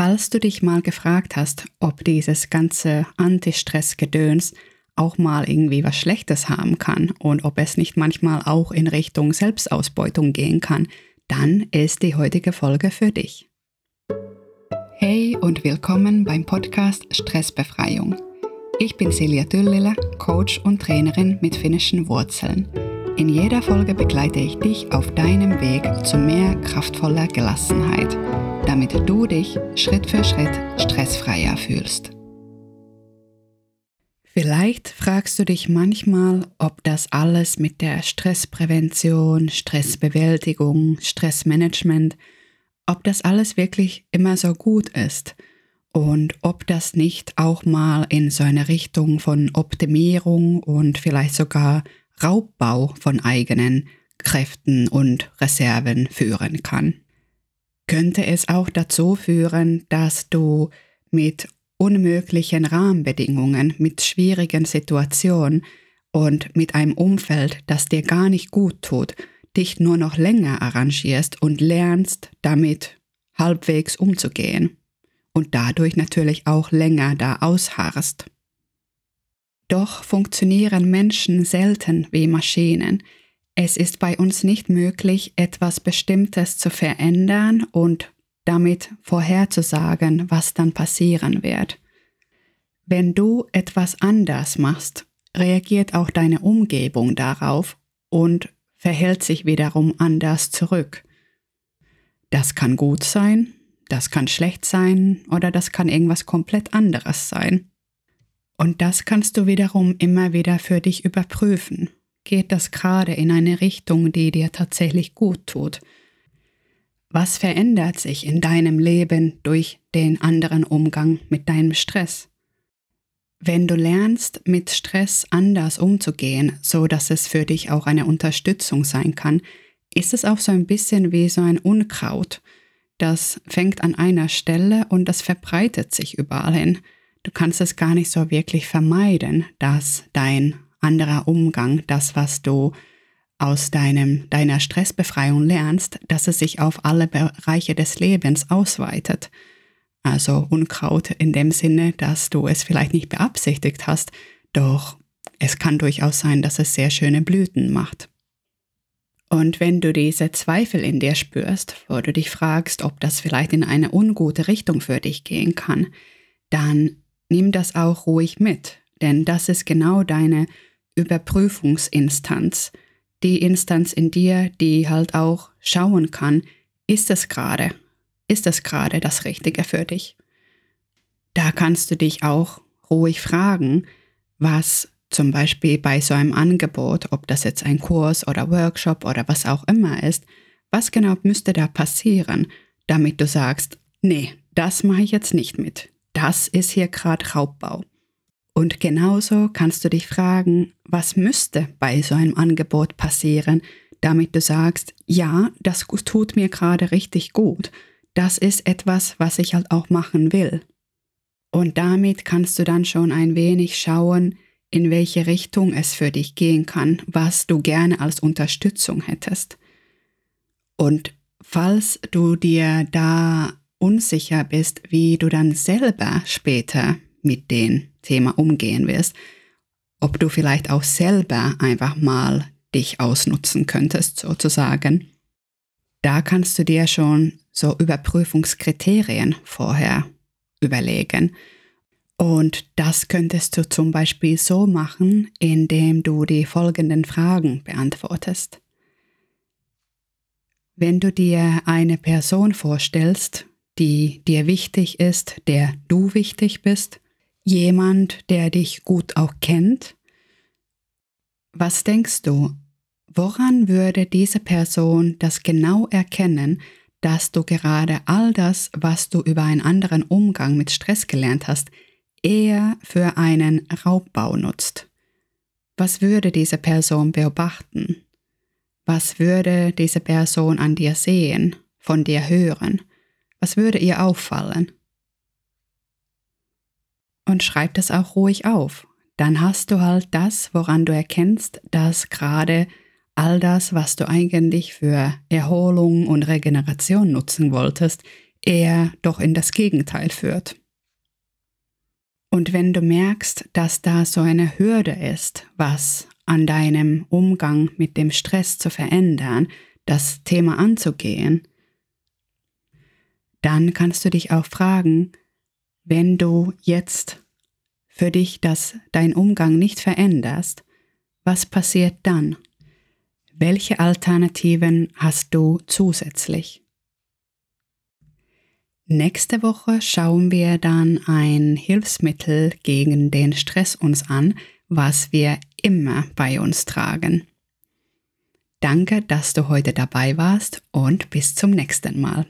Falls du dich mal gefragt hast, ob dieses ganze Anti-Stress-Gedöns auch mal irgendwie was Schlechtes haben kann und ob es nicht manchmal auch in Richtung Selbstausbeutung gehen kann, dann ist die heutige Folge für dich. Hey und willkommen beim Podcast Stressbefreiung. Ich bin Silja Düllele, Coach und Trainerin mit finnischen Wurzeln. In jeder Folge begleite ich dich auf deinem Weg zu mehr kraftvoller Gelassenheit – damit du dich Schritt für Schritt stressfreier fühlst. Vielleicht fragst du dich manchmal, ob das alles mit der Stressprävention, Stressbewältigung, Stressmanagement, ob das alles wirklich immer so gut ist und ob das nicht auch mal in so eine Richtung von Optimierung und vielleicht sogar Raubbau von eigenen Kräften und Reserven führen kann könnte es auch dazu führen, dass du mit unmöglichen Rahmenbedingungen, mit schwierigen Situationen und mit einem Umfeld, das dir gar nicht gut tut, dich nur noch länger arrangierst und lernst damit halbwegs umzugehen und dadurch natürlich auch länger da ausharrst. Doch funktionieren Menschen selten wie Maschinen, es ist bei uns nicht möglich, etwas Bestimmtes zu verändern und damit vorherzusagen, was dann passieren wird. Wenn du etwas anders machst, reagiert auch deine Umgebung darauf und verhält sich wiederum anders zurück. Das kann gut sein, das kann schlecht sein oder das kann irgendwas komplett anderes sein. Und das kannst du wiederum immer wieder für dich überprüfen geht das gerade in eine Richtung, die dir tatsächlich gut tut? Was verändert sich in deinem Leben durch den anderen Umgang mit deinem Stress? Wenn du lernst, mit Stress anders umzugehen, so dass es für dich auch eine Unterstützung sein kann, ist es auch so ein bisschen wie so ein Unkraut. Das fängt an einer Stelle und das verbreitet sich überall hin. Du kannst es gar nicht so wirklich vermeiden, dass dein anderer Umgang, das, was du aus deinem, deiner Stressbefreiung lernst, dass es sich auf alle Bereiche des Lebens ausweitet. Also Unkraut in dem Sinne, dass du es vielleicht nicht beabsichtigt hast, doch es kann durchaus sein, dass es sehr schöne Blüten macht. Und wenn du diese Zweifel in dir spürst, wo du dich fragst, ob das vielleicht in eine ungute Richtung für dich gehen kann, dann nimm das auch ruhig mit, denn das ist genau deine Überprüfungsinstanz, die Instanz in dir, die halt auch schauen kann, ist es gerade, ist es gerade das Richtige für dich? Da kannst du dich auch ruhig fragen, was zum Beispiel bei so einem Angebot, ob das jetzt ein Kurs oder Workshop oder was auch immer ist, was genau müsste da passieren, damit du sagst, nee, das mache ich jetzt nicht mit. Das ist hier gerade Raubbau. Und genauso kannst du dich fragen, was müsste bei so einem Angebot passieren, damit du sagst, ja, das tut mir gerade richtig gut. Das ist etwas, was ich halt auch machen will. Und damit kannst du dann schon ein wenig schauen, in welche Richtung es für dich gehen kann, was du gerne als Unterstützung hättest. Und falls du dir da unsicher bist, wie du dann selber später mit dem Thema umgehen wirst, ob du vielleicht auch selber einfach mal dich ausnutzen könntest, sozusagen. Da kannst du dir schon so Überprüfungskriterien vorher überlegen. Und das könntest du zum Beispiel so machen, indem du die folgenden Fragen beantwortest. Wenn du dir eine Person vorstellst, die dir wichtig ist, der du wichtig bist, jemand, der dich gut auch kennt? Was denkst du, woran würde diese Person das genau erkennen, dass du gerade all das, was du über einen anderen Umgang mit Stress gelernt hast, eher für einen Raubbau nutzt? Was würde diese Person beobachten? Was würde diese Person an dir sehen, von dir hören? Was würde ihr auffallen? Und schreib das auch ruhig auf. Dann hast du halt das, woran du erkennst, dass gerade all das, was du eigentlich für Erholung und Regeneration nutzen wolltest, eher doch in das Gegenteil führt. Und wenn du merkst, dass da so eine Hürde ist, was an deinem Umgang mit dem Stress zu verändern, das Thema anzugehen, dann kannst du dich auch fragen, wenn du jetzt für dich das dein Umgang nicht veränderst, was passiert dann? Welche Alternativen hast du zusätzlich? Nächste Woche schauen wir dann ein Hilfsmittel gegen den Stress uns an, was wir immer bei uns tragen. Danke, dass du heute dabei warst und bis zum nächsten Mal.